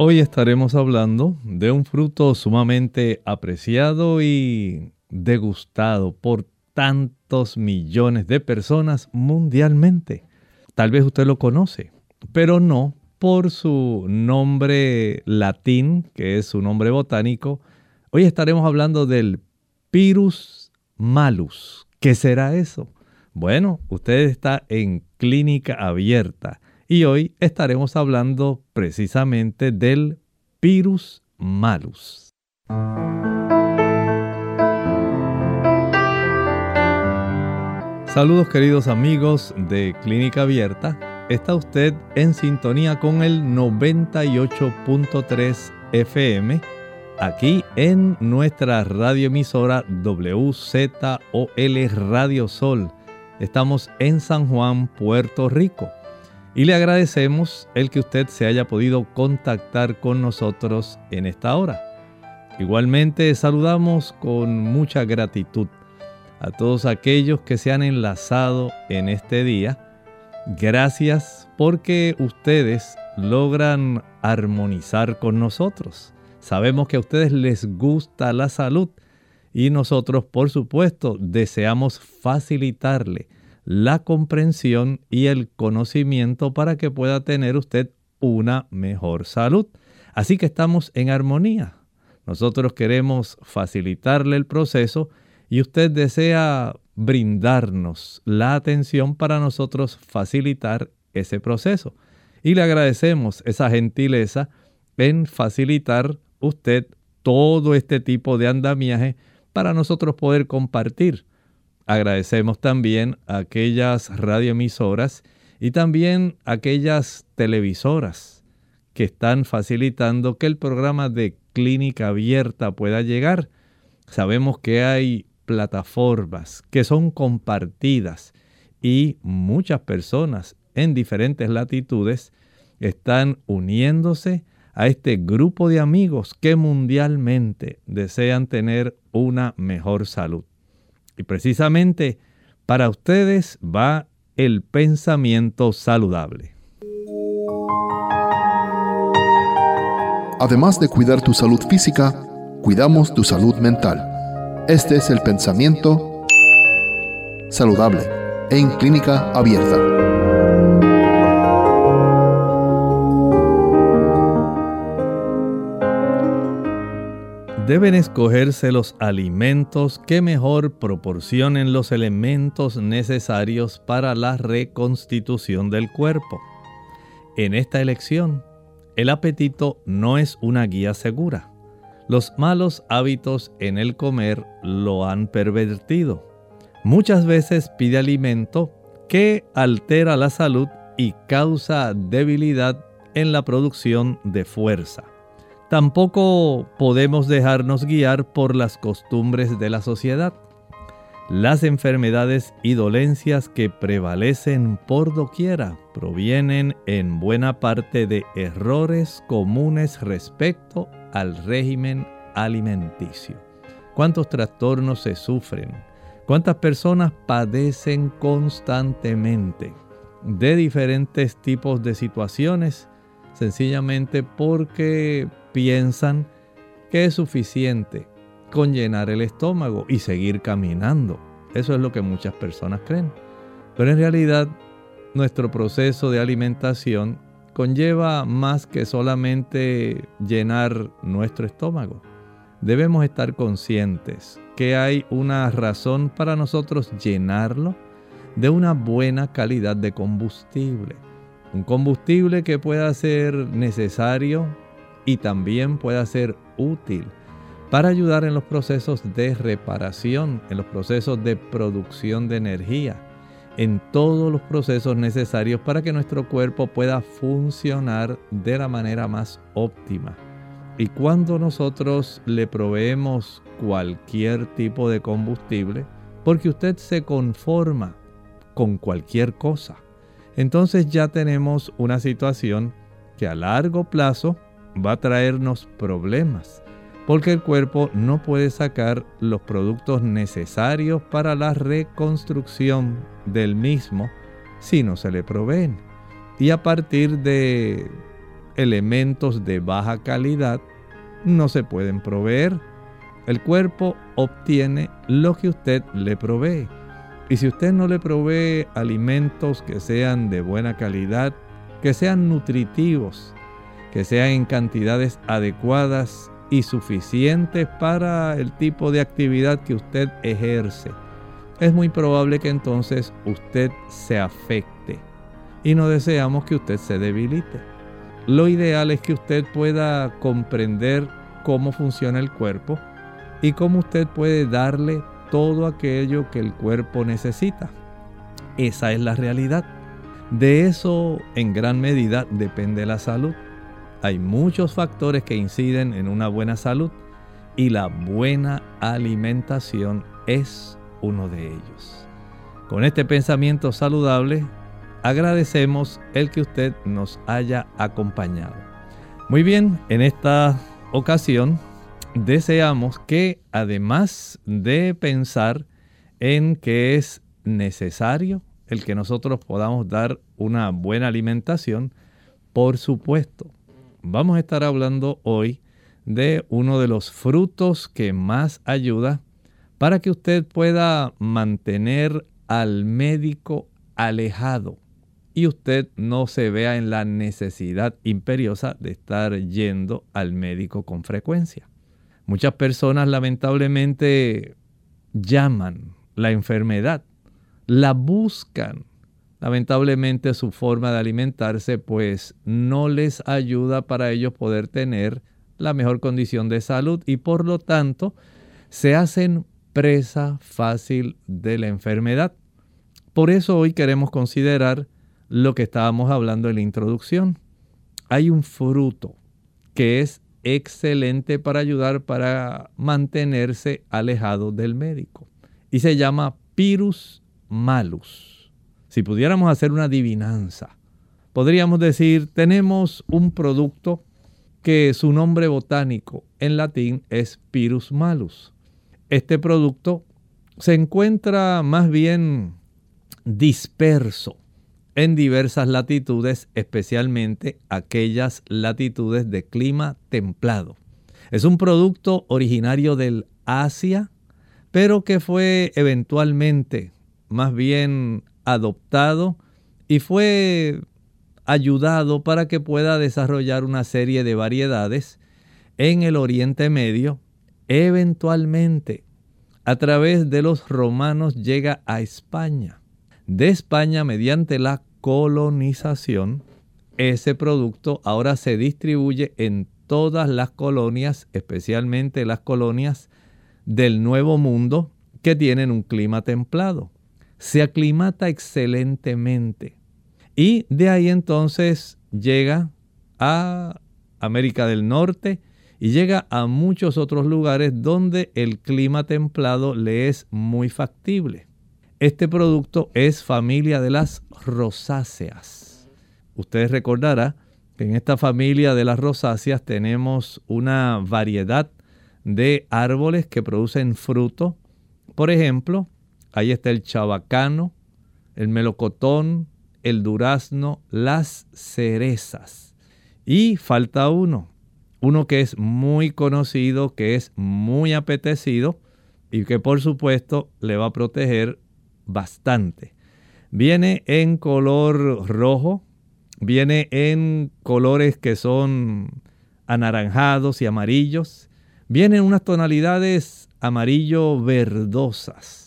Hoy estaremos hablando de un fruto sumamente apreciado y degustado por tantos millones de personas mundialmente. Tal vez usted lo conoce, pero no por su nombre latín, que es su nombre botánico. Hoy estaremos hablando del Pirus malus. ¿Qué será eso? Bueno, usted está en clínica abierta y hoy estaremos hablando precisamente del Pirus malus. Saludos queridos amigos de Clínica Abierta. Está usted en sintonía con el 98.3 FM aquí en nuestra radioemisora WZOL Radio Sol. Estamos en San Juan, Puerto Rico. Y le agradecemos el que usted se haya podido contactar con nosotros en esta hora. Igualmente saludamos con mucha gratitud a todos aquellos que se han enlazado en este día. Gracias porque ustedes logran armonizar con nosotros. Sabemos que a ustedes les gusta la salud y nosotros, por supuesto, deseamos facilitarle la comprensión y el conocimiento para que pueda tener usted una mejor salud. Así que estamos en armonía. Nosotros queremos facilitarle el proceso y usted desea brindarnos la atención para nosotros facilitar ese proceso. Y le agradecemos esa gentileza en facilitar usted todo este tipo de andamiaje para nosotros poder compartir. Agradecemos también a aquellas radioemisoras y también a aquellas televisoras que están facilitando que el programa de clínica abierta pueda llegar. Sabemos que hay plataformas que son compartidas y muchas personas en diferentes latitudes están uniéndose a este grupo de amigos que mundialmente desean tener una mejor salud. Y precisamente para ustedes va el pensamiento saludable. Además de cuidar tu salud física, cuidamos tu salud mental. Este es el pensamiento saludable en clínica abierta. Deben escogerse los alimentos que mejor proporcionen los elementos necesarios para la reconstitución del cuerpo. En esta elección, el apetito no es una guía segura los malos hábitos en el comer lo han pervertido. Muchas veces pide alimento que altera la salud y causa debilidad en la producción de fuerza. Tampoco podemos dejarnos guiar por las costumbres de la sociedad. Las enfermedades y dolencias que prevalecen por doquiera provienen en buena parte de errores comunes respecto al régimen alimenticio. ¿Cuántos trastornos se sufren? ¿Cuántas personas padecen constantemente de diferentes tipos de situaciones? Sencillamente porque piensan que es suficiente con llenar el estómago y seguir caminando. Eso es lo que muchas personas creen. Pero en realidad nuestro proceso de alimentación conlleva más que solamente llenar nuestro estómago. Debemos estar conscientes que hay una razón para nosotros llenarlo de una buena calidad de combustible. Un combustible que pueda ser necesario y también pueda ser útil para ayudar en los procesos de reparación, en los procesos de producción de energía en todos los procesos necesarios para que nuestro cuerpo pueda funcionar de la manera más óptima. Y cuando nosotros le proveemos cualquier tipo de combustible, porque usted se conforma con cualquier cosa, entonces ya tenemos una situación que a largo plazo va a traernos problemas porque el cuerpo no puede sacar los productos necesarios para la reconstrucción del mismo si no se le proveen. Y a partir de elementos de baja calidad no se pueden proveer. El cuerpo obtiene lo que usted le provee. Y si usted no le provee alimentos que sean de buena calidad, que sean nutritivos, que sean en cantidades adecuadas y suficientes para el tipo de actividad que usted ejerce, es muy probable que entonces usted se afecte y no deseamos que usted se debilite. Lo ideal es que usted pueda comprender cómo funciona el cuerpo y cómo usted puede darle todo aquello que el cuerpo necesita. Esa es la realidad. De eso en gran medida depende la salud. Hay muchos factores que inciden en una buena salud y la buena alimentación es uno de ellos. Con este pensamiento saludable, agradecemos el que usted nos haya acompañado. Muy bien, en esta ocasión deseamos que además de pensar en que es necesario el que nosotros podamos dar una buena alimentación, por supuesto, vamos a estar hablando hoy de uno de los frutos que más ayuda para que usted pueda mantener al médico alejado y usted no se vea en la necesidad imperiosa de estar yendo al médico con frecuencia. Muchas personas lamentablemente llaman la enfermedad, la buscan Lamentablemente su forma de alimentarse pues no les ayuda para ellos poder tener la mejor condición de salud y por lo tanto se hacen presa fácil de la enfermedad. Por eso hoy queremos considerar lo que estábamos hablando en la introducción. Hay un fruto que es excelente para ayudar para mantenerse alejado del médico y se llama Pirus malus. Si pudiéramos hacer una adivinanza, podríamos decir, tenemos un producto que su nombre botánico en latín es Pyrus malus. Este producto se encuentra más bien disperso en diversas latitudes, especialmente aquellas latitudes de clima templado. Es un producto originario del Asia, pero que fue eventualmente más bien adoptado y fue ayudado para que pueda desarrollar una serie de variedades en el Oriente Medio. Eventualmente, a través de los romanos llega a España. De España, mediante la colonización, ese producto ahora se distribuye en todas las colonias, especialmente las colonias del Nuevo Mundo que tienen un clima templado se aclimata excelentemente. Y de ahí entonces llega a América del Norte y llega a muchos otros lugares donde el clima templado le es muy factible. Este producto es familia de las rosáceas. Ustedes recordarán que en esta familia de las rosáceas tenemos una variedad de árboles que producen fruto. Por ejemplo, Ahí está el chabacano, el melocotón, el durazno, las cerezas. Y falta uno, uno que es muy conocido, que es muy apetecido y que por supuesto le va a proteger bastante. Viene en color rojo, viene en colores que son anaranjados y amarillos, viene en unas tonalidades amarillo verdosas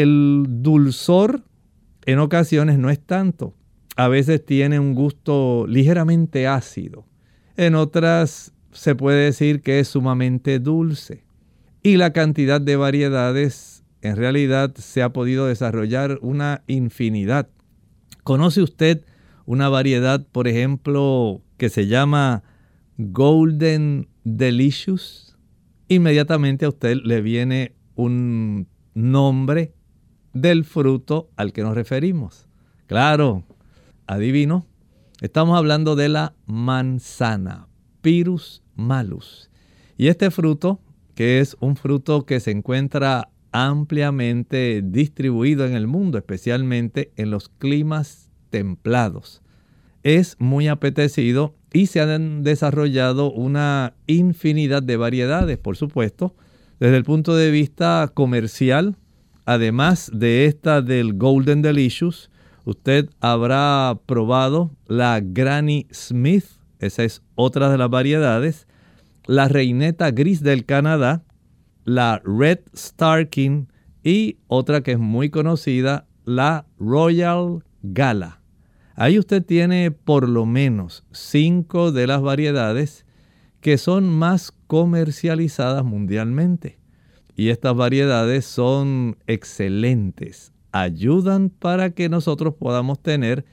el dulzor en ocasiones no es tanto. A veces tiene un gusto ligeramente ácido. En otras se puede decir que es sumamente dulce. Y la cantidad de variedades en realidad se ha podido desarrollar una infinidad. ¿Conoce usted una variedad, por ejemplo, que se llama Golden Delicious? Inmediatamente a usted le viene un nombre del fruto al que nos referimos. Claro, adivino, estamos hablando de la manzana, Pyrus malus. Y este fruto, que es un fruto que se encuentra ampliamente distribuido en el mundo, especialmente en los climas templados, es muy apetecido y se han desarrollado una infinidad de variedades, por supuesto, desde el punto de vista comercial, además de esta del Golden Delicious, usted habrá probado la Granny Smith, esa es otra de las variedades, la reineta gris del Canadá, la Red Starking y otra que es muy conocida, la Royal Gala. Ahí usted tiene por lo menos cinco de las variedades que son más comercializadas mundialmente. Y estas variedades son excelentes. Ayudan para que nosotros podamos tener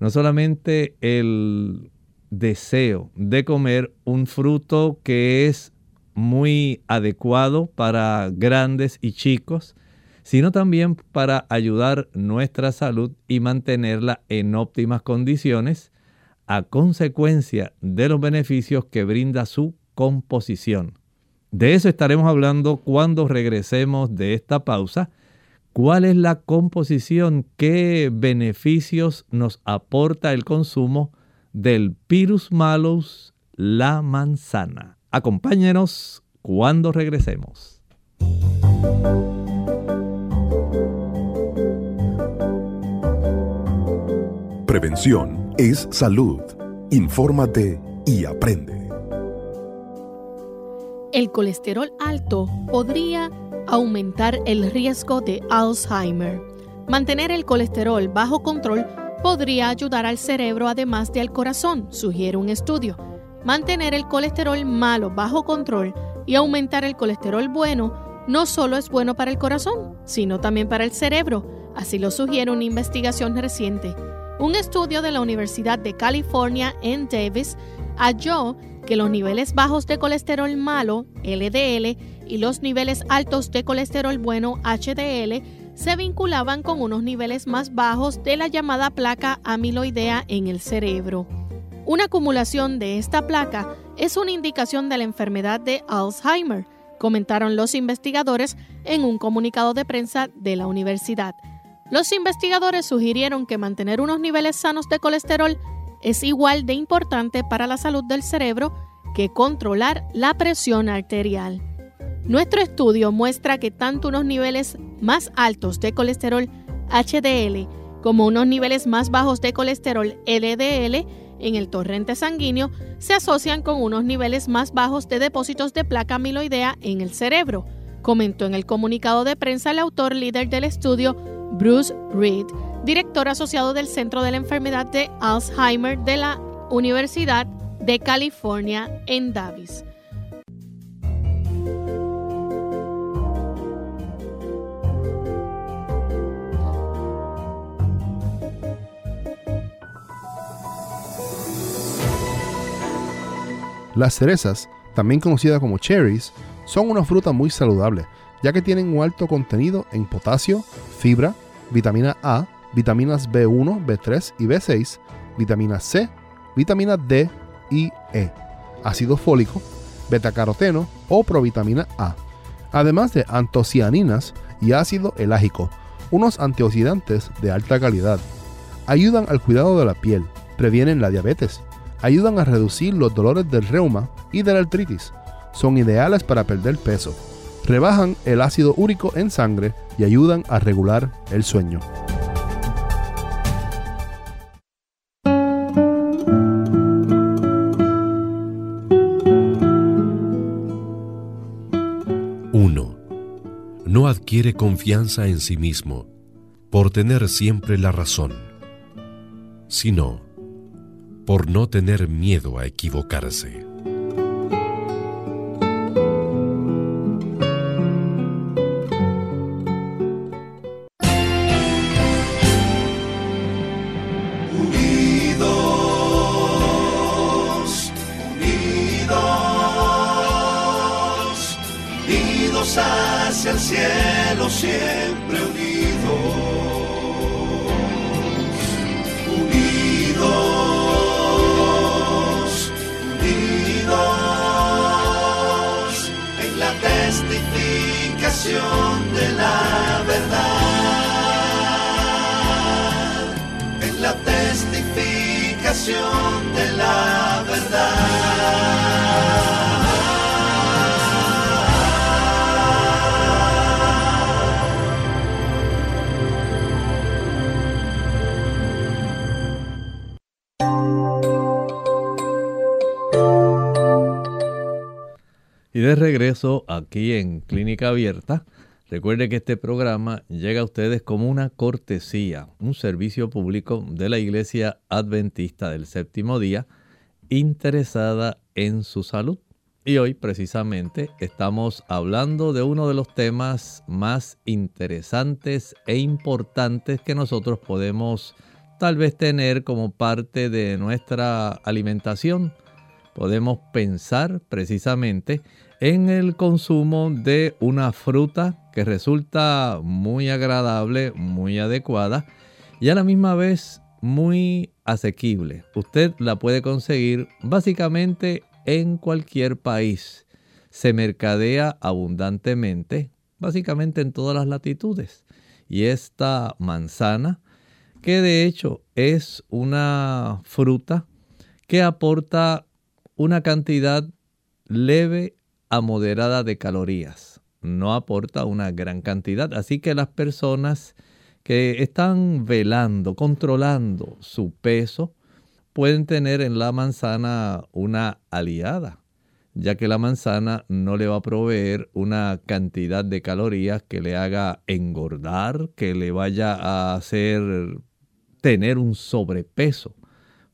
no solamente el deseo de comer un fruto que es muy adecuado para grandes y chicos, sino también para ayudar nuestra salud y mantenerla en óptimas condiciones a consecuencia de los beneficios que brinda su composición. De eso estaremos hablando cuando regresemos de esta pausa. ¿Cuál es la composición? ¿Qué beneficios nos aporta el consumo del Pirus malus, la manzana? Acompáñenos cuando regresemos. Prevención es salud. Infórmate y aprende. El colesterol alto podría aumentar el riesgo de Alzheimer. Mantener el colesterol bajo control podría ayudar al cerebro además de al corazón, sugiere un estudio. Mantener el colesterol malo bajo control y aumentar el colesterol bueno no solo es bueno para el corazón, sino también para el cerebro, así lo sugiere una investigación reciente. Un estudio de la Universidad de California en Davis halló que los niveles bajos de colesterol malo, LDL, y los niveles altos de colesterol bueno, HDL, se vinculaban con unos niveles más bajos de la llamada placa amiloidea en el cerebro. Una acumulación de esta placa es una indicación de la enfermedad de Alzheimer, comentaron los investigadores en un comunicado de prensa de la universidad. Los investigadores sugirieron que mantener unos niveles sanos de colesterol es igual de importante para la salud del cerebro que controlar la presión arterial. Nuestro estudio muestra que tanto unos niveles más altos de colesterol HDL como unos niveles más bajos de colesterol LDL en el torrente sanguíneo se asocian con unos niveles más bajos de depósitos de placa amiloidea en el cerebro, comentó en el comunicado de prensa el autor líder del estudio, Bruce Reed, director asociado del Centro de la Enfermedad de Alzheimer de la Universidad de California en Davis. Las cerezas, también conocidas como cherries, son una fruta muy saludable, ya que tienen un alto contenido en potasio, fibra, vitamina A, vitaminas B1, B3 y B6, vitamina C, vitamina D y E, ácido fólico, betacaroteno o provitamina A, además de antocianinas y ácido elágico, unos antioxidantes de alta calidad. Ayudan al cuidado de la piel, previenen la diabetes, ayudan a reducir los dolores del reuma y de la artritis, son ideales para perder peso, rebajan el ácido úrico en sangre y ayudan a regular el sueño. Adquiere confianza en sí mismo por tener siempre la razón, sino por no tener miedo a equivocarse. Y de regreso aquí en Clínica Abierta, recuerde que este programa llega a ustedes como una cortesía, un servicio público de la Iglesia Adventista del Séptimo Día, interesada en su salud. Y hoy precisamente estamos hablando de uno de los temas más interesantes e importantes que nosotros podemos tal vez tener como parte de nuestra alimentación. Podemos pensar precisamente en el consumo de una fruta que resulta muy agradable, muy adecuada y a la misma vez muy asequible. Usted la puede conseguir básicamente en cualquier país. Se mercadea abundantemente, básicamente en todas las latitudes. Y esta manzana, que de hecho es una fruta que aporta una cantidad leve moderada de calorías. No aporta una gran cantidad. Así que las personas que están velando, controlando su peso, pueden tener en la manzana una aliada, ya que la manzana no le va a proveer una cantidad de calorías que le haga engordar, que le vaya a hacer tener un sobrepeso.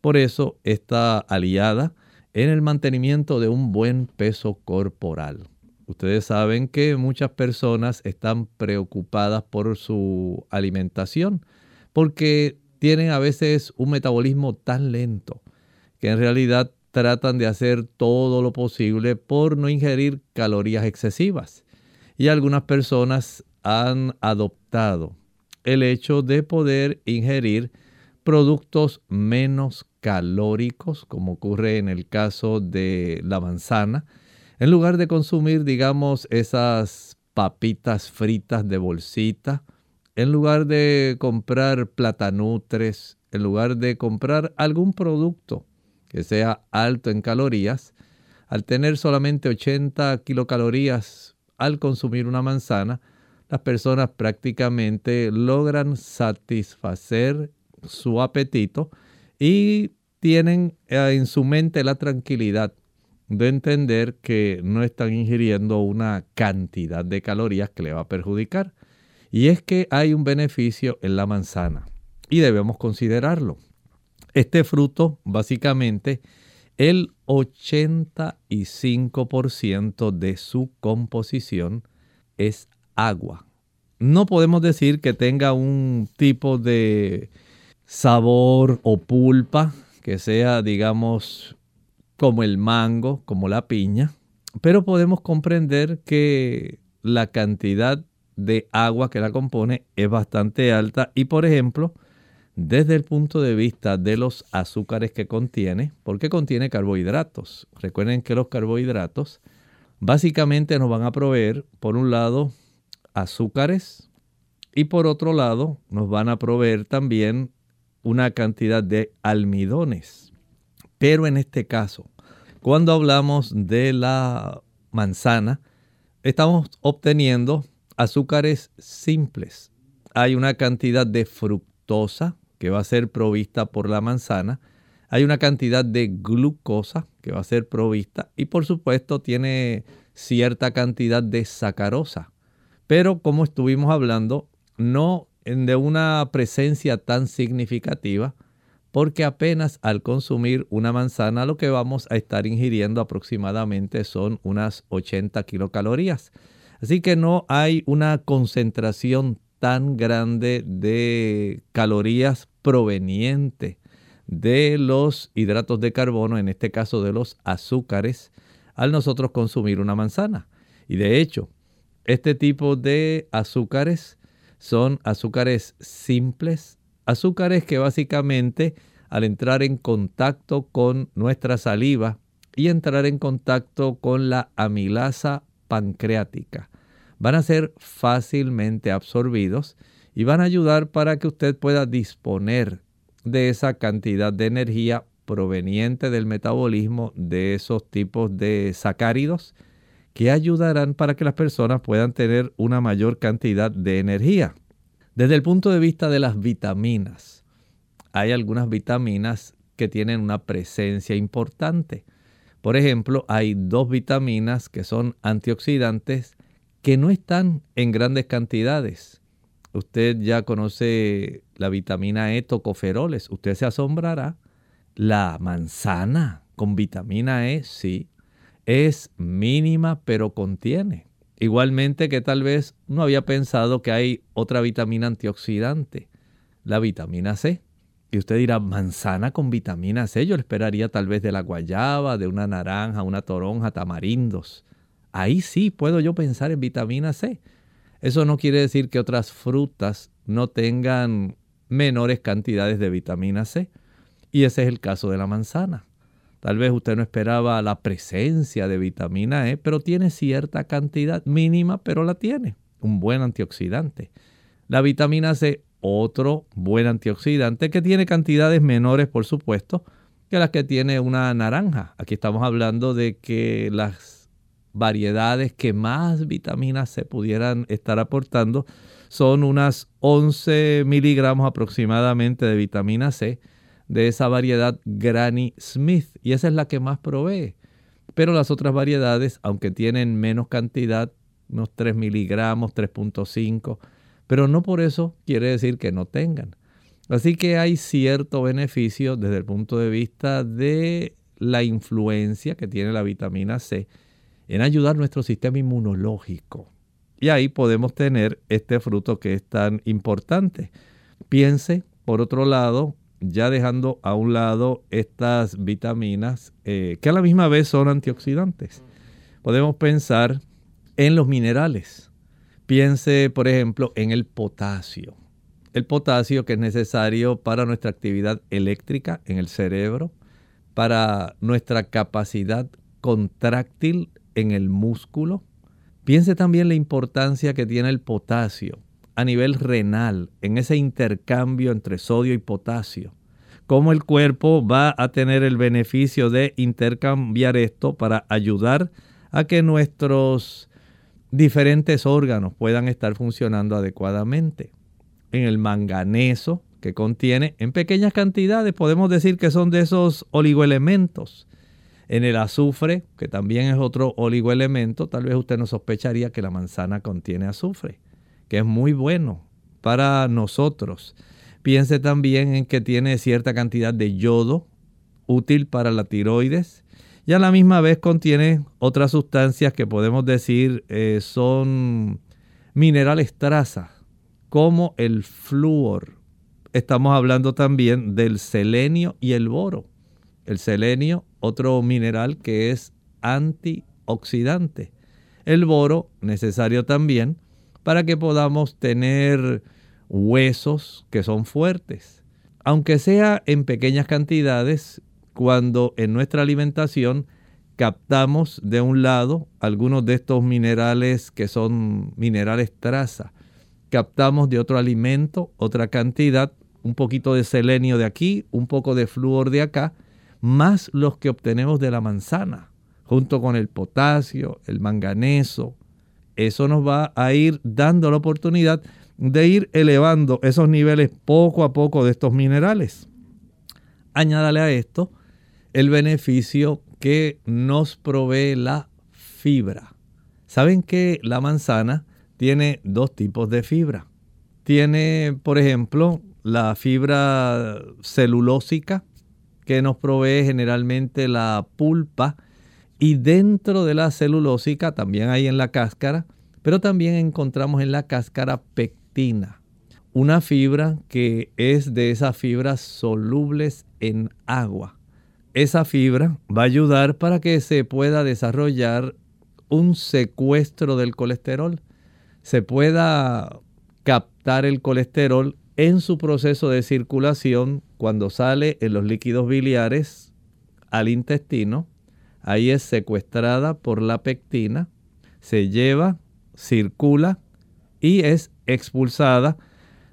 Por eso esta aliada en el mantenimiento de un buen peso corporal. Ustedes saben que muchas personas están preocupadas por su alimentación porque tienen a veces un metabolismo tan lento que en realidad tratan de hacer todo lo posible por no ingerir calorías excesivas. Y algunas personas han adoptado el hecho de poder ingerir productos menos calóricos, como ocurre en el caso de la manzana, en lugar de consumir, digamos, esas papitas fritas de bolsita, en lugar de comprar platanutres, en lugar de comprar algún producto que sea alto en calorías, al tener solamente 80 kilocalorías al consumir una manzana, las personas prácticamente logran satisfacer su apetito y tienen eh, en su mente la tranquilidad de entender que no están ingiriendo una cantidad de calorías que le va a perjudicar. Y es que hay un beneficio en la manzana y debemos considerarlo. Este fruto, básicamente, el 85% de su composición es agua. No podemos decir que tenga un tipo de sabor o pulpa que sea, digamos, como el mango, como la piña, pero podemos comprender que la cantidad de agua que la compone es bastante alta y, por ejemplo, desde el punto de vista de los azúcares que contiene, porque contiene carbohidratos. Recuerden que los carbohidratos básicamente nos van a proveer, por un lado, azúcares y por otro lado, nos van a proveer también una cantidad de almidones. Pero en este caso, cuando hablamos de la manzana, estamos obteniendo azúcares simples. Hay una cantidad de fructosa que va a ser provista por la manzana. Hay una cantidad de glucosa que va a ser provista y por supuesto tiene cierta cantidad de sacarosa. Pero como estuvimos hablando, no de una presencia tan significativa porque apenas al consumir una manzana lo que vamos a estar ingiriendo aproximadamente son unas 80 kilocalorías. Así que no hay una concentración tan grande de calorías proveniente de los hidratos de carbono, en este caso de los azúcares, al nosotros consumir una manzana. Y de hecho, Este tipo de azúcares son azúcares simples, azúcares que básicamente al entrar en contacto con nuestra saliva y entrar en contacto con la amilasa pancreática, van a ser fácilmente absorbidos y van a ayudar para que usted pueda disponer de esa cantidad de energía proveniente del metabolismo de esos tipos de sacáridos que ayudarán para que las personas puedan tener una mayor cantidad de energía. Desde el punto de vista de las vitaminas, hay algunas vitaminas que tienen una presencia importante. Por ejemplo, hay dos vitaminas que son antioxidantes que no están en grandes cantidades. Usted ya conoce la vitamina E tocoferoles. Usted se asombrará. La manzana con vitamina E, sí, es mínima pero contiene. Igualmente que tal vez no había pensado que hay otra vitamina antioxidante, la vitamina C. Y usted dirá, manzana con vitamina C, yo esperaría tal vez de la guayaba, de una naranja, una toronja, tamarindos. Ahí sí puedo yo pensar en vitamina C. Eso no quiere decir que otras frutas no tengan menores cantidades de vitamina C. Y ese es el caso de la manzana. Tal vez usted no esperaba la presencia de vitamina E, pero tiene cierta cantidad mínima, pero la tiene. Un buen antioxidante. La vitamina C, otro buen antioxidante que tiene cantidades menores, por supuesto, que las que tiene una naranja. Aquí estamos hablando de que las variedades que más vitamina C pudieran estar aportando son unas 11 miligramos aproximadamente de vitamina C de esa variedad Granny Smith y esa es la que más provee. Pero las otras variedades, aunque tienen menos cantidad, unos 3 miligramos, 3.5, pero no por eso quiere decir que no tengan. Así que hay cierto beneficio desde el punto de vista de la influencia que tiene la vitamina C en ayudar nuestro sistema inmunológico. Y ahí podemos tener este fruto que es tan importante. Piense, por otro lado, ya dejando a un lado estas vitaminas eh, que a la misma vez son antioxidantes. Podemos pensar en los minerales. Piense, por ejemplo, en el potasio. El potasio que es necesario para nuestra actividad eléctrica en el cerebro, para nuestra capacidad contráctil en el músculo. Piense también la importancia que tiene el potasio a nivel renal, en ese intercambio entre sodio y potasio, cómo el cuerpo va a tener el beneficio de intercambiar esto para ayudar a que nuestros diferentes órganos puedan estar funcionando adecuadamente. En el manganeso, que contiene en pequeñas cantidades, podemos decir que son de esos oligoelementos. En el azufre, que también es otro oligoelemento, tal vez usted no sospecharía que la manzana contiene azufre que es muy bueno para nosotros. Piense también en que tiene cierta cantidad de yodo, útil para la tiroides, y a la misma vez contiene otras sustancias que podemos decir eh, son minerales traza, como el flúor. Estamos hablando también del selenio y el boro. El selenio, otro mineral que es antioxidante. El boro, necesario también para que podamos tener huesos que son fuertes. Aunque sea en pequeñas cantidades, cuando en nuestra alimentación captamos de un lado algunos de estos minerales que son minerales traza, captamos de otro alimento otra cantidad, un poquito de selenio de aquí, un poco de flúor de acá, más los que obtenemos de la manzana, junto con el potasio, el manganeso, eso nos va a ir dando la oportunidad de ir elevando esos niveles poco a poco de estos minerales. Añádale a esto el beneficio que nos provee la fibra. Saben que la manzana tiene dos tipos de fibra. Tiene, por ejemplo, la fibra celulósica que nos provee generalmente la pulpa y dentro de la celulósica, también hay en la cáscara, pero también encontramos en la cáscara pectina, una fibra que es de esas fibras solubles en agua. Esa fibra va a ayudar para que se pueda desarrollar un secuestro del colesterol. se pueda captar el colesterol en su proceso de circulación cuando sale en los líquidos biliares al intestino. Ahí es secuestrada por la pectina, se lleva, circula y es expulsada,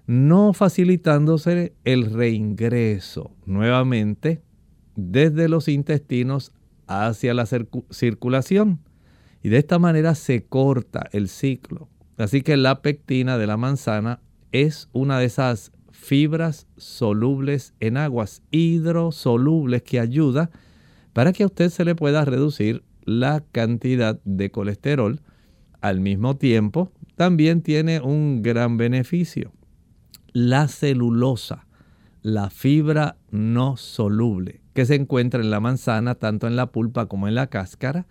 no facilitándose el reingreso nuevamente desde los intestinos hacia la circulación. Y de esta manera se corta el ciclo. Así que la pectina de la manzana es una de esas fibras solubles en aguas, hidrosolubles que ayuda para que a usted se le pueda reducir la cantidad de colesterol. Al mismo tiempo, también tiene un gran beneficio. La celulosa, la fibra no soluble que se encuentra en la manzana, tanto en la pulpa como en la cáscara,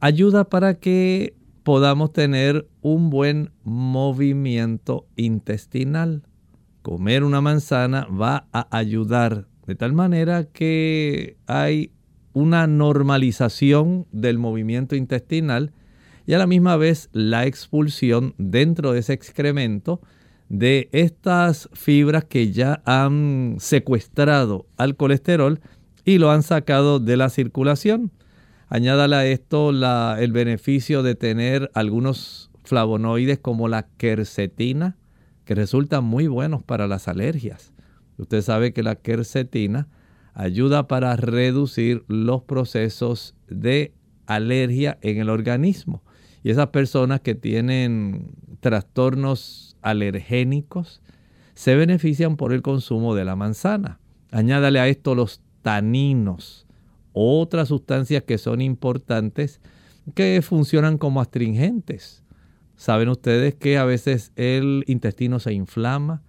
ayuda para que podamos tener un buen movimiento intestinal. Comer una manzana va a ayudar de tal manera que hay una normalización del movimiento intestinal y a la misma vez la expulsión dentro de ese excremento de estas fibras que ya han secuestrado al colesterol y lo han sacado de la circulación. Añádale a esto el beneficio de tener algunos flavonoides como la quercetina, que resultan muy buenos para las alergias. Usted sabe que la quercetina ayuda para reducir los procesos de alergia en el organismo. Y esas personas que tienen trastornos alergénicos se benefician por el consumo de la manzana. Añádale a esto los taninos otras sustancias que son importantes que funcionan como astringentes. Saben ustedes que a veces el intestino se inflama,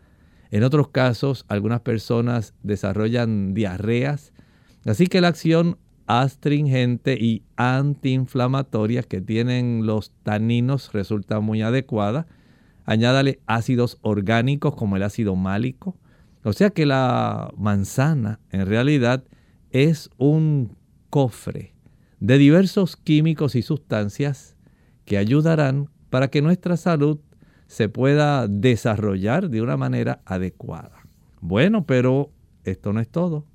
en otros casos algunas personas desarrollan diarreas, así que la acción astringente y antiinflamatoria que tienen los taninos resulta muy adecuada. Añádale ácidos orgánicos como el ácido málico. O sea que la manzana en realidad es un cofre de diversos químicos y sustancias que ayudarán para que nuestra salud se pueda desarrollar de una manera adecuada. Bueno, pero esto no es todo.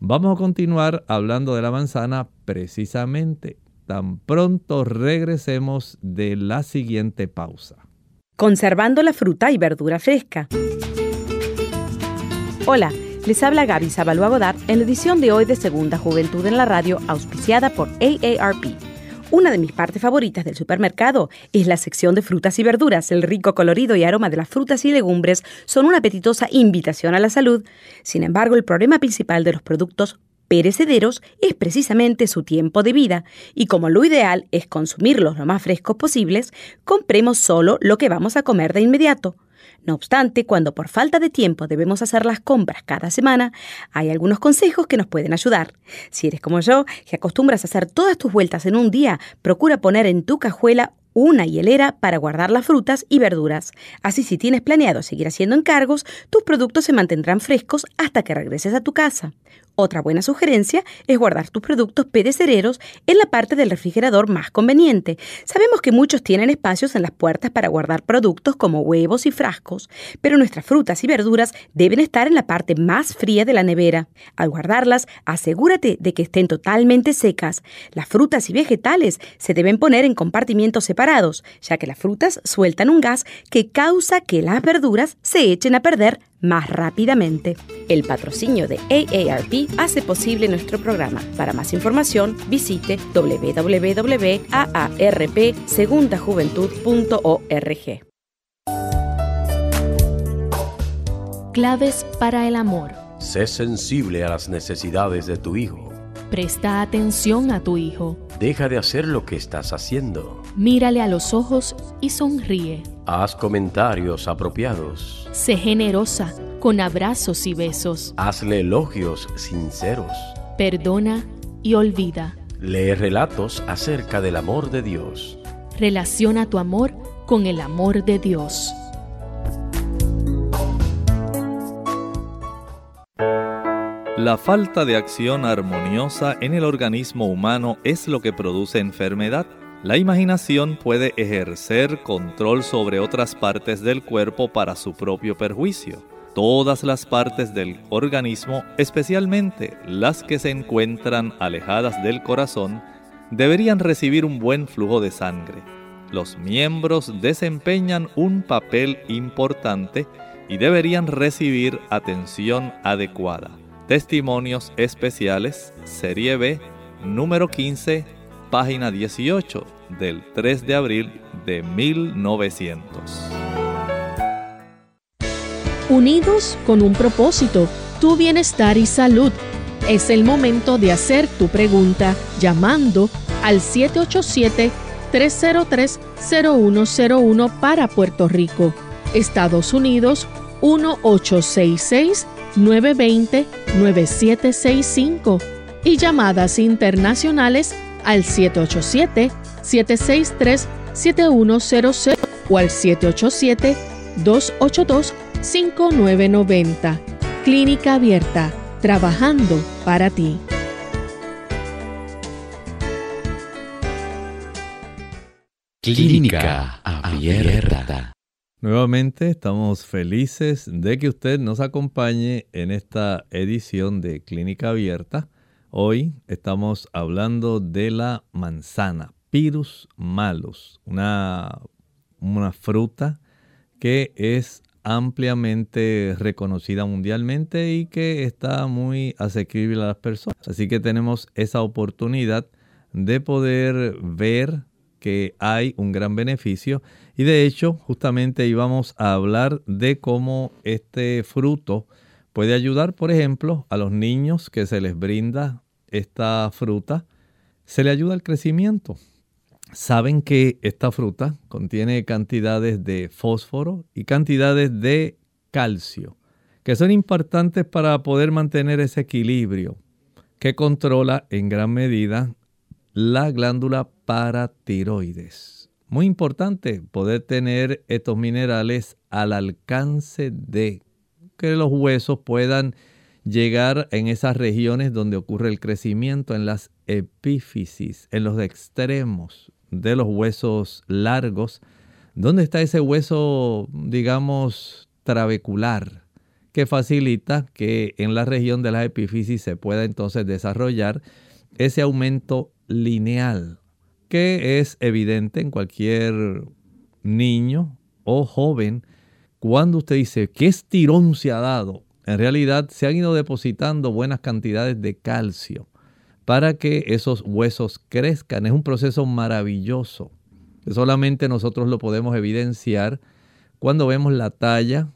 Vamos a continuar hablando de la manzana precisamente tan pronto regresemos de la siguiente pausa. Conservando la fruta y verdura fresca. Hola. Les habla Gaby Zabalúa Godard en la edición de hoy de Segunda Juventud en la Radio, auspiciada por AARP. Una de mis partes favoritas del supermercado es la sección de frutas y verduras. El rico colorido y aroma de las frutas y legumbres son una apetitosa invitación a la salud. Sin embargo, el problema principal de los productos perecederos es precisamente su tiempo de vida, y como lo ideal es consumirlos lo más frescos posibles, compremos solo lo que vamos a comer de inmediato. No obstante, cuando por falta de tiempo debemos hacer las compras cada semana, hay algunos consejos que nos pueden ayudar. Si eres como yo, que acostumbras a hacer todas tus vueltas en un día, procura poner en tu cajuela una hielera para guardar las frutas y verduras. Así si tienes planeado seguir haciendo encargos, tus productos se mantendrán frescos hasta que regreses a tu casa. Otra buena sugerencia es guardar tus productos perecederos en la parte del refrigerador más conveniente. Sabemos que muchos tienen espacios en las puertas para guardar productos como huevos y frascos, pero nuestras frutas y verduras deben estar en la parte más fría de la nevera. Al guardarlas, asegúrate de que estén totalmente secas. Las frutas y vegetales se deben poner en compartimientos separados, ya que las frutas sueltan un gas que causa que las verduras se echen a perder más rápidamente. El patrocinio de AARP hace posible nuestro programa. Para más información, visite www.aarpsegundajuventud.org. Claves para el amor. Sé sensible a las necesidades de tu hijo. Presta atención a tu hijo. Deja de hacer lo que estás haciendo. Mírale a los ojos y sonríe. Haz comentarios apropiados. Sé generosa con abrazos y besos. Hazle elogios sinceros. Perdona y olvida. Lee relatos acerca del amor de Dios. Relaciona tu amor con el amor de Dios. La falta de acción armoniosa en el organismo humano es lo que produce enfermedad La imaginación puede ejercer control sobre otras partes del cuerpo para su propio perjuicio. Todas las partes del organismo, especialmente las que se encuentran alejadas del corazón, deberían recibir un buen flujo de sangre. Los miembros desempeñan un papel importante y deberían recibir atención adecuada. Testimonios especiales, Serie B, número 15, página 18 del 3 de abril de 1900. Unidos con un propósito, tu bienestar y salud. Es el momento de hacer tu pregunta llamando al 787-303-0101 para Puerto Rico, Estados Unidos 1866-920-9765 y llamadas internacionales al 787-763-7100 o al 787-282-5990. Clínica Abierta, trabajando para ti. Clínica Abierta. Nuevamente estamos felices de que usted nos acompañe en esta edición de Clínica Abierta Hoy estamos hablando de la manzana, Pirus malus, una, una fruta que es ampliamente reconocida mundialmente y que está muy asequible a las personas. Así que tenemos esa oportunidad de poder ver que hay un gran beneficio y de hecho justamente íbamos a hablar de cómo este fruto puede ayudar, por ejemplo, a los niños que se les brinda esta fruta, se le ayuda al crecimiento. Saben que esta fruta contiene cantidades de fósforo y cantidades de calcio, que son importantes para poder mantener ese equilibrio que controla en gran medida la glándula paratiroides. Muy importante poder tener estos minerales al alcance de que los huesos puedan llegar en esas regiones donde ocurre el crecimiento, en las epífisis, en los extremos de los huesos largos, donde está ese hueso, digamos, trabecular, que facilita que en la región de las epífisis se pueda entonces desarrollar ese aumento lineal, que es evidente en cualquier niño o joven cuando usted dice, ¿qué estirón se ha dado? En realidad se han ido depositando buenas cantidades de calcio para que esos huesos crezcan. Es un proceso maravilloso. Solamente nosotros lo podemos evidenciar cuando vemos la talla,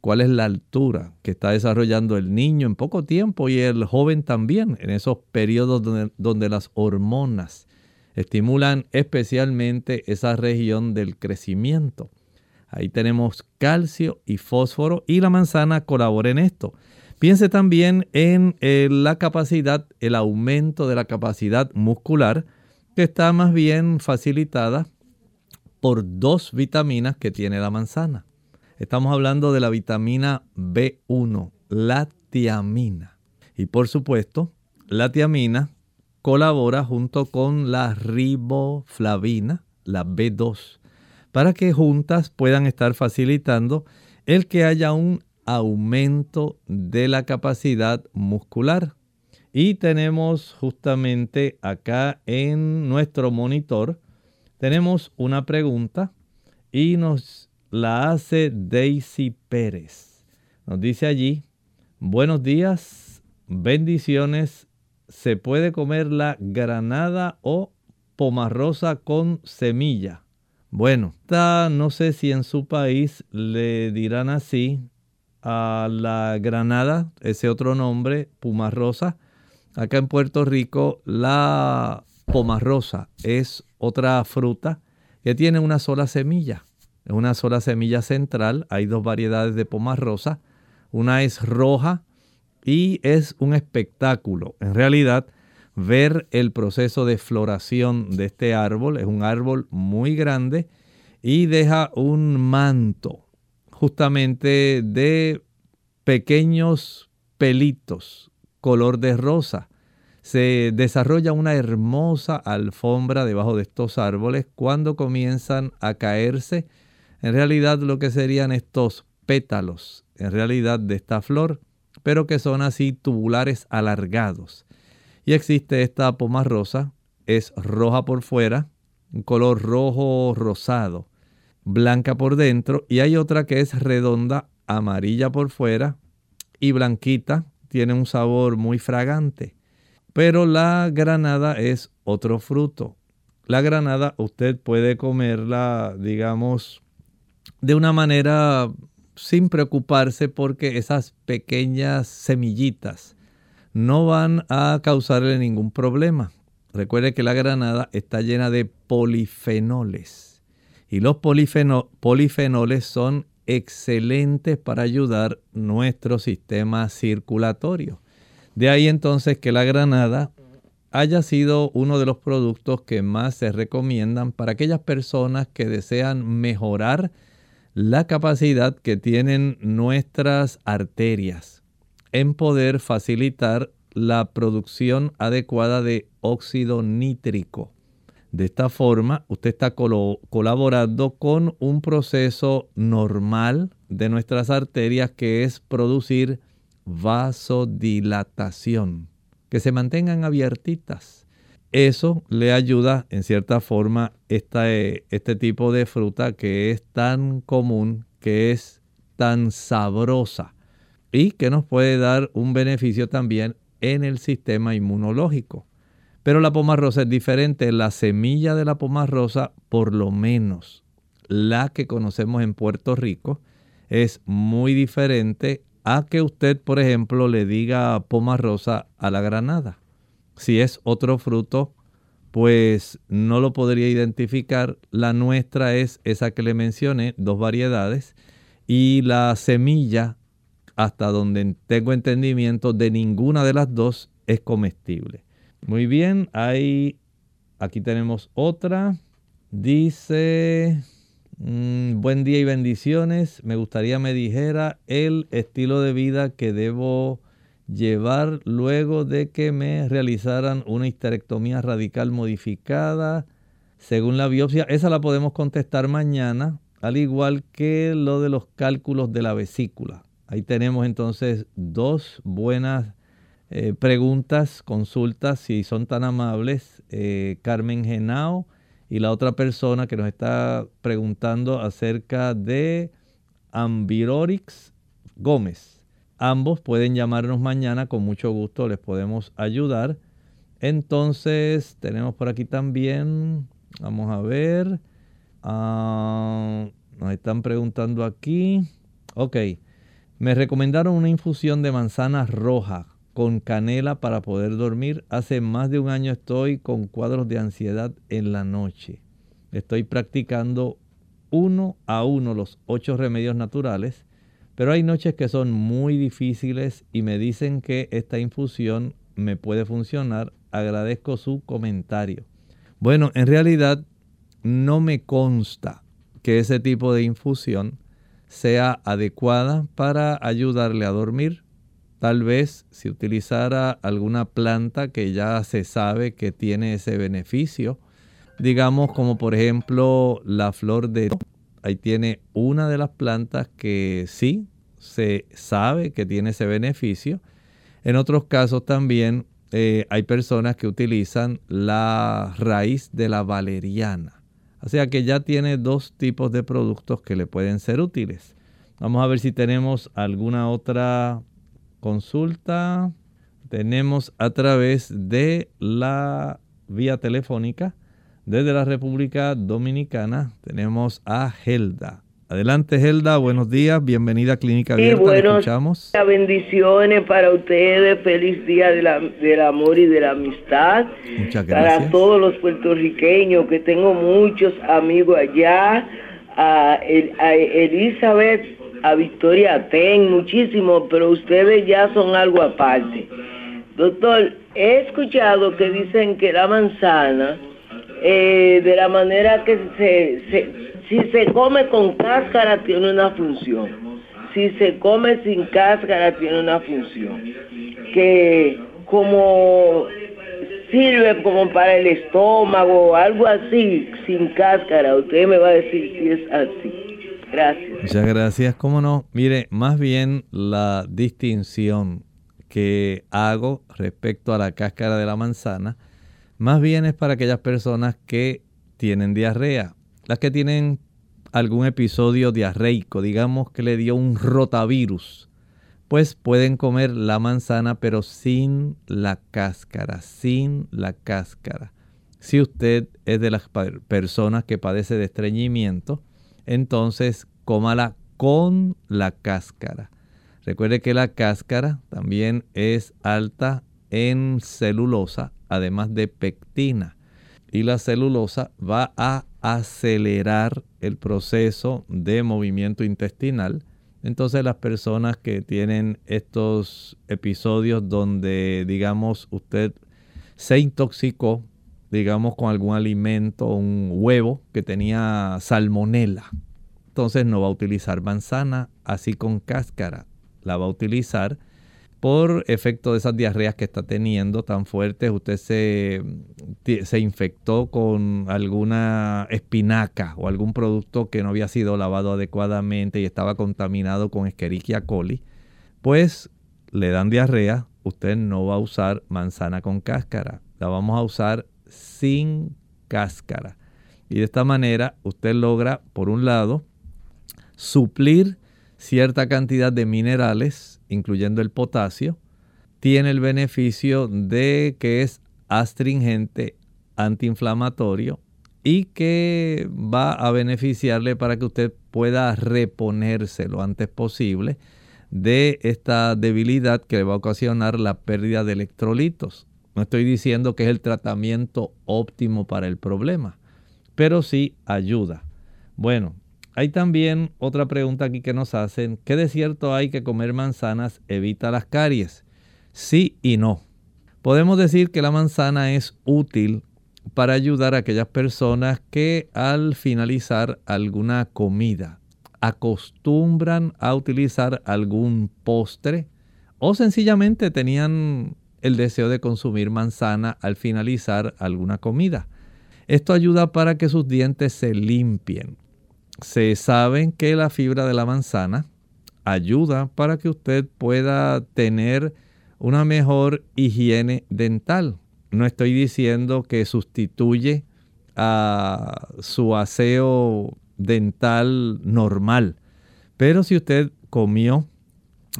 cuál es la altura que está desarrollando el niño en poco tiempo y el joven también, en esos periodos donde, donde las hormonas estimulan especialmente esa región del crecimiento. Ahí tenemos calcio y fósforo y la manzana colabora en esto. Piense también en eh, la capacidad, el aumento de la capacidad muscular, que está más bien facilitada por dos vitaminas que tiene la manzana. Estamos hablando de la vitamina B1, la tiamina. Y por supuesto, la tiamina colabora junto con la riboflavina, la B2 para que juntas puedan estar facilitando el que haya un aumento de la capacidad muscular. Y tenemos justamente acá en nuestro monitor, tenemos una pregunta y nos la hace Daisy Pérez. Nos dice allí, buenos días, bendiciones, ¿se puede comer la granada o pomarrosa con semilla? Bueno, no sé si en su país le dirán así a la granada, ese otro nombre, pumarrosa. Acá en Puerto Rico la pomarrosa es otra fruta que tiene una sola semilla. Es una sola semilla central. Hay dos variedades de pomarrosa. Una es roja y es un espectáculo. En realidad, ver el proceso de floración de este árbol. Es un árbol muy grande y deja un manto justamente de pequeños pelitos color de rosa. se desarrolla una hermosa alfombra debajo de estos árboles cuando comienzan a caerse en realidad lo que serían estos pétalos, en realidad de esta flor, pero que son así tubulares alargados. Y existe esta poma rosa, es roja por fuera, un color rojo rosado, blanca por dentro, y hay otra que es redonda, amarilla por fuera y blanquita, tiene un sabor muy fragante. Pero la granada es otro fruto. La granada usted puede comerla, digamos, de una manera sin preocuparse porque esas pequeñas semillitas no van a causarle ningún problema. Recuerde que la granada está llena de polifenoles y los polifenoles son excelentes para ayudar nuestro sistema circulatorio. De ahí entonces que la granada haya sido uno de los productos que más se recomiendan para aquellas personas que desean mejorar la capacidad que tienen nuestras arterias en poder facilitar la producción adecuada de óxido nítrico. De esta forma, usted está colaborando con un proceso normal de nuestras arterias que es producir vasodilatación, que se mantengan abiertitas eso le ayuda en cierta forma este tipo de fruta que es tan común, que es tan sabrosa y que nos puede dar un beneficio también en el sistema inmunológico. Pero la poma rosa es diferente. La semilla de la poma rosa, por lo menos la que conocemos en Puerto Rico, es muy diferente a que usted, por ejemplo, le diga poma rosa a la granada. Si es otro fruto, pues no lo podría identificar. La nuestra es esa que le mencioné, dos variedades. Y la semilla, hasta donde tengo entendimiento, de ninguna de las dos es comestible. Muy bien, hay, aquí tenemos otra. Dice, mm, buen día y bendiciones. Me gustaría me dijera el estilo de vida que debo llevar luego de que me realizaran una histerectomía radical modificada según la biopsia. Esa la podemos contestar mañana, al igual que lo de los cálculos de la vesícula. Ahí tenemos entonces dos buenas eh, preguntas, consultas, si son tan amables. Eh, Carmen Genao y la otra persona que nos está preguntando acerca de Ambirorix Gómez. Ambos pueden llamarnos mañana, con mucho gusto les podemos ayudar. Entonces, tenemos por aquí también, vamos a ver, ah, nos están preguntando aquí. Ok, me recomendaron una infusión de manzana roja con canela para poder dormir. Hace más de un año estoy con cuadros de ansiedad en la noche. Estoy practicando uno a uno los ocho remedios naturales pero hay noches que son muy difíciles y me dicen que esta infusión me puede funcionar. Agradezco su comentario. Bueno, en realidad no me consta que ese tipo de infusión sea adecuada para ayudarle a dormir. Tal vez si utilizara alguna planta que ya se sabe que tiene ese beneficio, digamos como por ejemplo la flor de Ahí tiene una de las plantas que sí se sabe que tiene ese beneficio. En otros casos también eh, hay personas que utilizan la raíz de la valeriana. O sea que ya tiene dos tipos de productos que le pueden ser útiles. Vamos a ver si tenemos alguna otra consulta. Tenemos a través de la vía telefónica desde la República Dominicana tenemos a Helda. Adelante, Helda, buenos días, bienvenida a Clínica Abierta, sí, bueno, escuchamos. Bendiciones para ustedes, feliz día del amor y de la amistad. Muchas gracias. Para todos los puertorriqueños, que tengo muchos amigos allá, a, Elizabeth, a Victoria Ten, muchísimos, pero ustedes ya son algo aparte. Doctor, he escuchado que dicen que la manzana eh, de la manera que se, si se come con cáscara tiene una función, si se come sin cáscara tiene una función, que como sirve como para el estómago, algo así, sin cáscara. Usted me va a decir si es así. Gracias. Muchas gracias. ¿Cómo no? Mire, más bien la distinción que hago respecto a la cáscara de la manzana, más bien es para aquellas personas que tienen diarrea, las que tienen algún episodio diarreico, digamos que le dio un rotavirus, pues pueden comer la manzana pero sin la cáscara, sin la cáscara. Si usted es de las personas que padece de estreñimiento, entonces cómala con la cáscara. Recuerde que la cáscara también es alta en celulosa, además de pectina. Y la celulosa va a acelerar el proceso de movimiento intestinal. Entonces las personas que tienen estos episodios donde, digamos, usted se intoxicó, digamos, con algún alimento, un huevo que tenía salmonela, entonces no va a utilizar manzana así con cáscara, la va a utilizar por efecto de esas diarreas que está teniendo tan fuertes, usted se, se, infectó con alguna espinaca o algún producto que no había sido lavado adecuadamente y estaba contaminado con Escherichia coli, pues le dan diarrea, usted no va a usar manzana con cáscara, la vamos a usar sin cáscara. Y de esta manera usted logra, por un lado, suplir cierta cantidad de minerales, incluyendo el potasio, tiene el beneficio de que es astringente, antiinflamatorio y que va a beneficiarle para que usted pueda reponerse lo antes posible de esta debilidad que le va a ocasionar la pérdida de electrolitos. No estoy diciendo que es el tratamiento óptimo para el problema, pero sí ayuda. Bueno, hay también otra pregunta aquí que nos hacen. ¿Qué de cierto hay que comer manzanas evita las caries? Sí y no. Podemos decir que la manzana es útil para ayudar a aquellas personas que al finalizar alguna comida acostumbran a utilizar algún postre o sencillamente tenían el deseo de consumir manzana al finalizar alguna comida. Esto ayuda para que sus dientes se limpien se sabe que la fibra de la manzana ayuda para que usted pueda tener una mejor higiene dental. No estoy diciendo que sustituye a su aseo dental normal, pero si usted comió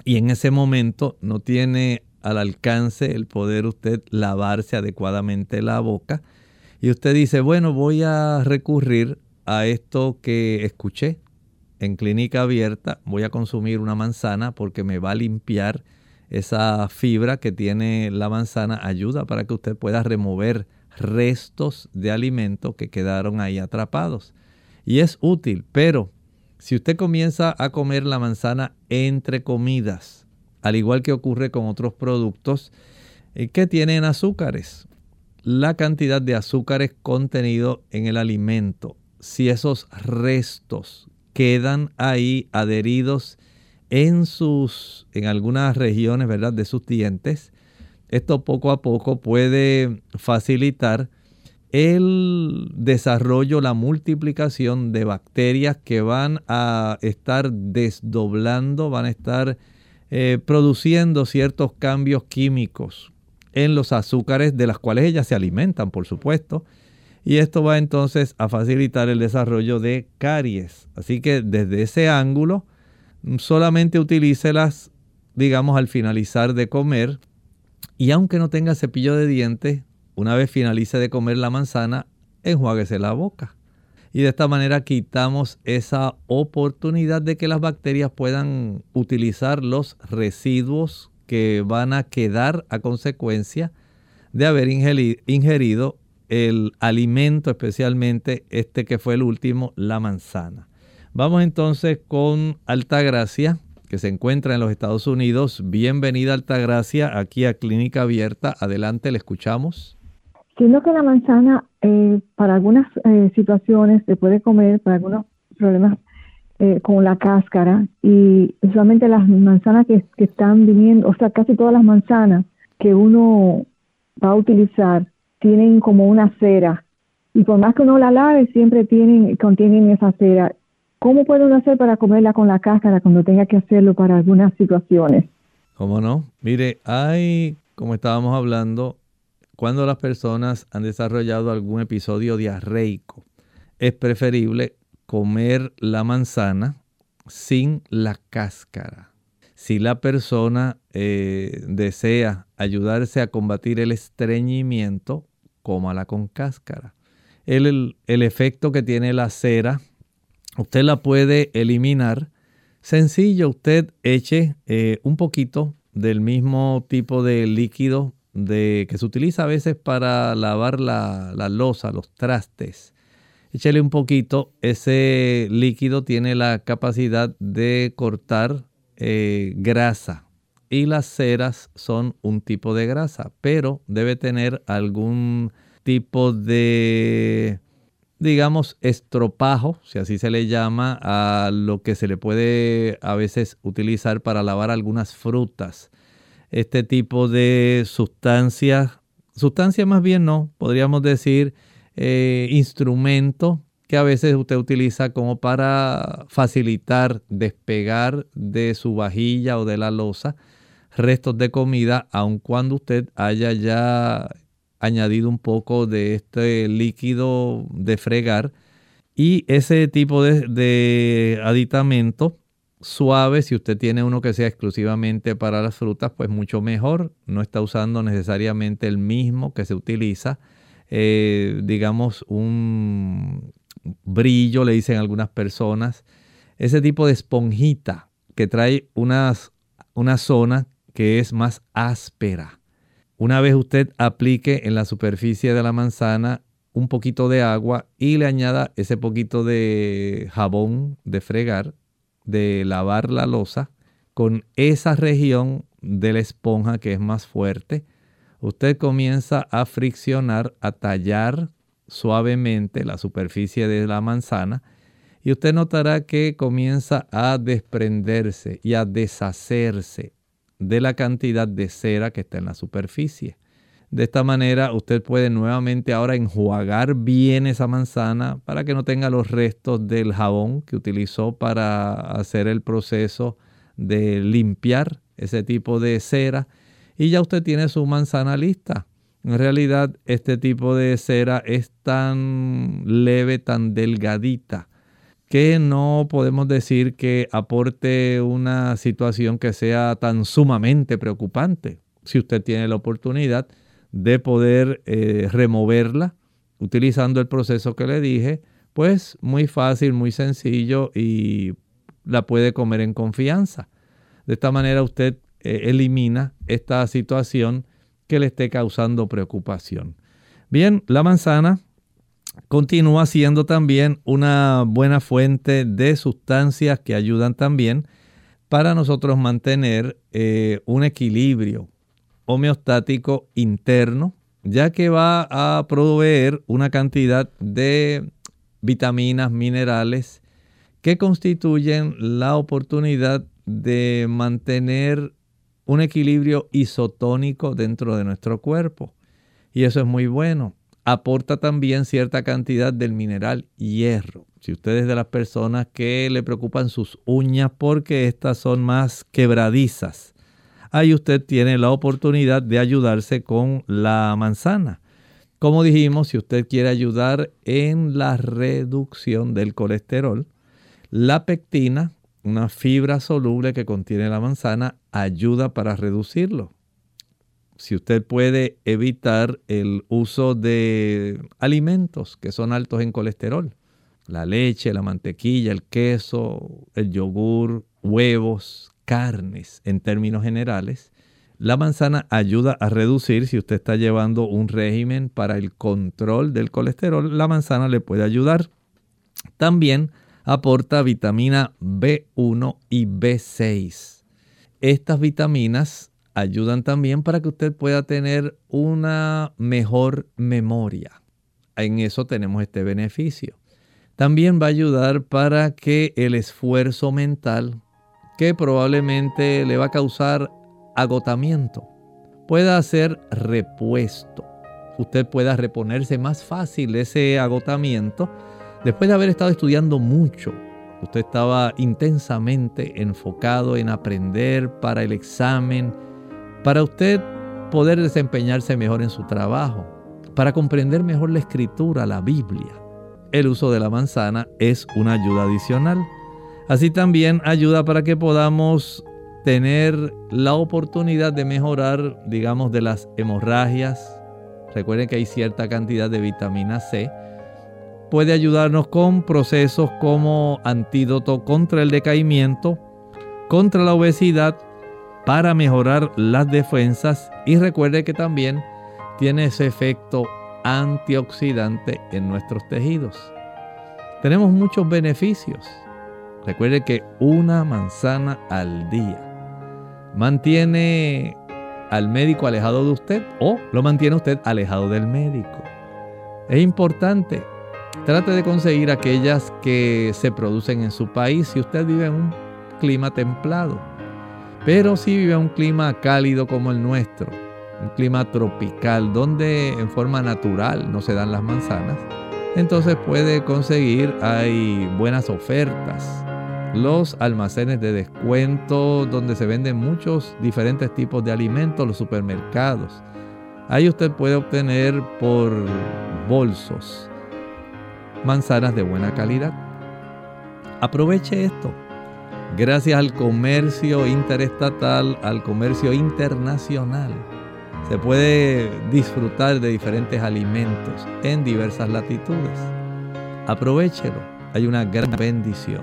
y en ese momento no tiene al alcance el poder usted lavarse adecuadamente la boca y usted dice, bueno, voy a recurrir a esto que escuché en clínica abierta, voy a consumir una manzana porque me va a limpiar esa fibra que tiene la manzana, ayuda para que usted pueda remover restos de alimento que quedaron ahí atrapados. Y es útil, pero si usted comienza a comer la manzana entre comidas, al igual que ocurre con otros productos eh, que tienen azúcares, la cantidad de azúcares contenido en el alimento si esos restos quedan ahí adheridos en sus en algunas regiones, ¿verdad? de sus dientes, esto poco a poco puede facilitar el desarrollo, la multiplicación de bacterias que van a estar desdoblando, van a estar eh, produciendo ciertos cambios químicos en los azúcares de las cuales ellas se alimentan, por supuesto y esto va entonces a facilitar el desarrollo de caries. Así que desde ese ángulo solamente utilícelas, digamos, al finalizar de comer y aunque no tenga cepillo de dientes, una vez finalice de comer la manzana, enjuáguese la boca. Y de esta manera quitamos esa oportunidad de que las bacterias puedan utilizar los residuos que van a quedar a consecuencia de haber ingerido el alimento, especialmente este que fue el último, la manzana. Vamos entonces con Altagracia, que se encuentra en los Estados Unidos. Bienvenida Altagracia, aquí a Clínica Abierta. Adelante, le escuchamos. Siendo que la manzana eh, para algunas eh, situaciones se puede comer, para algunos problemas eh, con la cáscara, y usualmente las manzanas que están viniendo, o sea, casi todas las manzanas que uno va a utilizar tienen como una cera y por más que uno la lave siempre tienen contienen esa cera. ¿Cómo puede uno hacer para comerla con la cáscara cuando tenga que hacerlo para algunas situaciones? ¿Cómo no? Mire, hay, como estábamos hablando, cuando las personas han desarrollado algún episodio diarreico, es preferible comer la manzana sin la cáscara. Si la persona eh, desea ayudarse a combatir el estreñimiento, cómala con cáscara. El, el, efecto que tiene la cera, usted la puede eliminar. Sencillo, usted eche eh, un poquito del mismo tipo de líquido de, que se utiliza a veces para lavar la, la losa, los trastes échale un poquito. Ese líquido tiene la capacidad de cortar eh, grasa y las ceras son un tipo de grasa, pero debe tener algún tipo de, digamos, estropajo, si así se le llama, a lo que se le puede a veces utilizar para lavar algunas frutas. Este tipo de sustancias, sustancia más bien no, podríamos decir eh, instrumento que a veces usted utiliza como para facilitar despegar de su vajilla o de la losa restos de comida, aun cuando usted haya ya añadido un poco de este líquido de fregar. Y ese tipo de, aditamento suave, si usted tiene uno que sea exclusivamente para las frutas, pues mucho mejor. No está usando necesariamente el mismo que se utiliza eh, digamos, un brillo, le dicen algunas personas. Ese tipo de esponjita que trae unas, una zona que es más áspera. Una vez usted aplique en la superficie de la manzana un poquito de agua y le añada ese poquito de jabón de fregar, de lavar la losa, con esa región de la esponja que es más fuerte, usted comienza a friccionar, a tallar suavemente la superficie de la manzana y usted notará que comienza a desprenderse y a deshacerse de la cantidad de cera que está en la superficie. De esta manera usted puede nuevamente ahora enjuagar bien esa manzana para que no tenga los restos del jabón que utilizó para hacer el proceso de limpiar ese tipo de cera y ya usted tiene su manzana lista. En realidad este tipo de cera es tan leve, tan delgadita, que no podemos decir que aporte una situación que sea tan sumamente preocupante. Si usted tiene la oportunidad de poder eh, removerla utilizando el proceso que le dije, pues muy fácil, muy sencillo y la puede comer en confianza. De esta manera usted eh, elimina esta situación que le esté causando preocupación. Bien, la manzana continúa siendo también una buena fuente de sustancias que ayudan también para nosotros mantener eh, un equilibrio homeostático interno, ya que va a proveer una cantidad de vitaminas, minerales que constituyen la oportunidad de mantener un equilibrio isotónico dentro de nuestro cuerpo. Y eso es muy bueno. Aporta también cierta cantidad del mineral hierro. Si usted es de las personas que le preocupan sus uñas porque estas son más quebradizas, ahí usted tiene la oportunidad de ayudarse con la manzana. Como dijimos, si usted quiere ayudar en la reducción del colesterol, la pectina una fibra soluble que contiene la manzana ayuda para reducirlo. Si usted puede evitar el uso de alimentos que son altos en colesterol, la leche, la mantequilla, el queso, el yogur, huevos, carnes en términos generales, la manzana ayuda a reducir, si usted está llevando un régimen para el control del colesterol, la manzana le puede ayudar. También aporta vitamina B1 y B6. Estas vitaminas ayudan también para que usted pueda tener una mejor memoria. En eso tenemos este beneficio. También va a ayudar para que el esfuerzo mental, que probablemente le va a causar agotamiento, pueda ser repuesto. usted pueda reponerse más fácil ese agotamiento después de haber estado estudiando mucho. Usted estaba intensamente enfocado en aprender para el examen, para usted poder desempeñarse mejor en su trabajo, para comprender mejor la escritura, la Biblia. El uso de la manzana es una ayuda adicional. Así también ayuda para que podamos tener la oportunidad de mejorar, digamos, de las hemorragias. Recuerden que hay cierta cantidad de vitamina C. Puede ayudarnos con procesos como antídoto contra el decaimiento, contra la obesidad, para mejorar las defensas y recuerde que también tiene ese efecto antioxidante en nuestros tejidos. Tenemos muchos beneficios. Recuerde que una manzana al día mantiene al médico alejado de usted o lo mantiene usted alejado del médico. Es importante, trate de conseguir aquellas que se producen en su país si usted vive en un clima templado. Pero si vive en un clima cálido como el nuestro, un clima tropical donde en forma natural no se dan las manzanas, entonces puede conseguir, hay buenas ofertas los almacenes de descuento donde se venden muchos diferentes tipos de alimentos, los supermercados. Ahí usted puede obtener por bolsos manzanas de buena calidad. Aproveche esto. Gracias al comercio interestatal, al comercio internacional, se puede disfrutar de diferentes alimentos en diversas latitudes. Aprovechelo. Hay una gran bendición.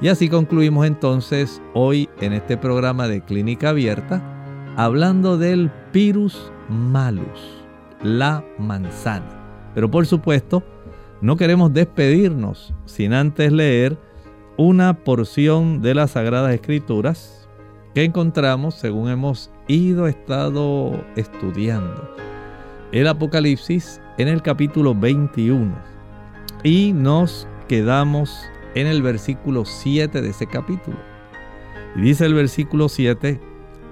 Y así concluimos entonces hoy en este programa de Clínica Abierta hablando del Pirus malus, la manzana. Pero por supuesto, no queremos despedirnos sin antes leer una porción de las Sagradas Escrituras que encontramos según hemos ido estado estudiando. El Apocalipsis en el capítulo 21 y nos quedamos en el versículo 7 de ese capítulo. Y dice el versículo 7,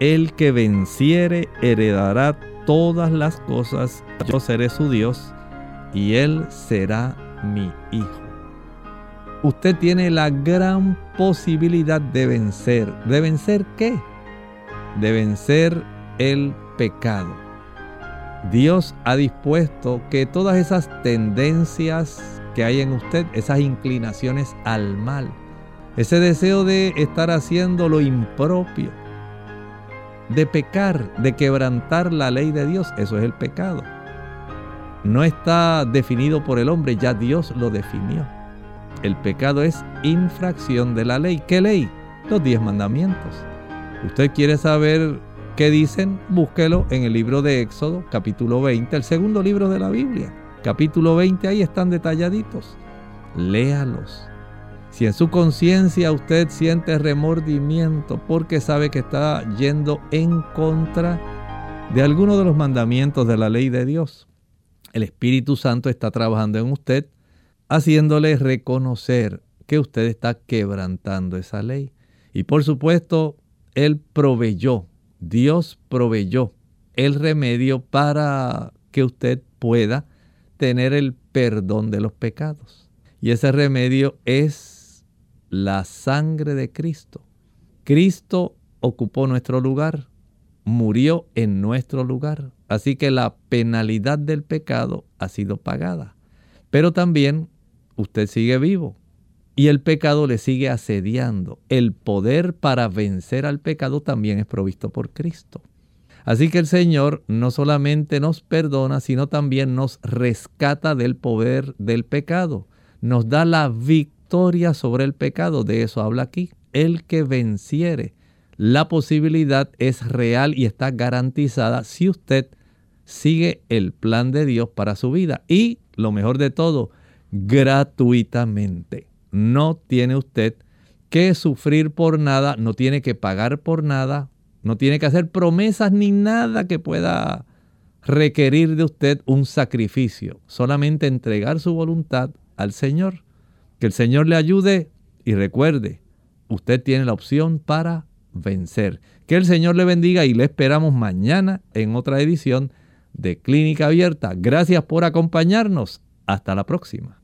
el que venciere heredará todas las cosas, yo seré su Dios y él será mi hijo. Usted tiene la gran posibilidad de vencer. ¿De vencer qué? De vencer el pecado. Dios ha dispuesto que todas esas tendencias que hay en usted, esas inclinaciones al mal, ese deseo de estar haciendo lo impropio, de pecar, de quebrantar la ley de Dios, eso es el pecado. No está definido por el hombre, ya Dios lo definió. El pecado es infracción de la ley. ¿Qué ley? Los diez mandamientos. ¿Usted quiere saber qué dicen? Búsquelo en el libro de Éxodo, capítulo 20, el segundo libro de la Biblia capítulo 20, ahí están detalladitos. Léalos. Si en su conciencia usted siente remordimiento porque sabe que está yendo en contra de alguno de los mandamientos de la ley de Dios, el Espíritu Santo está trabajando en usted, haciéndole reconocer que usted está quebrantando esa ley. Y por supuesto, Él proveyó, Dios proveyó el remedio para que usted pueda tener el perdón de los pecados. Y ese remedio es la sangre de Cristo. Cristo ocupó nuestro lugar, murió en nuestro lugar. Así que la penalidad del pecado ha sido pagada. Pero también usted sigue vivo y el pecado le sigue asediando. El poder para vencer al pecado también es provisto por Cristo. Así que el Señor no solamente nos perdona, sino también nos rescata del poder del pecado. Nos da la victoria sobre el pecado. De eso habla aquí. El que venciere. La posibilidad es real y está garantizada si usted sigue el plan de Dios para su vida. Y lo mejor de todo, gratuitamente. No tiene usted que sufrir por nada, no tiene que pagar por nada, no tiene que hacer promesas ni nada que pueda requerir de usted un sacrificio. Solamente entregar su voluntad al Señor. Que el Señor le ayude y recuerde, usted tiene la opción para vencer. Que el Señor le bendiga y le esperamos mañana en otra edición de Clínica Abierta. Gracias por acompañarnos. Hasta la próxima.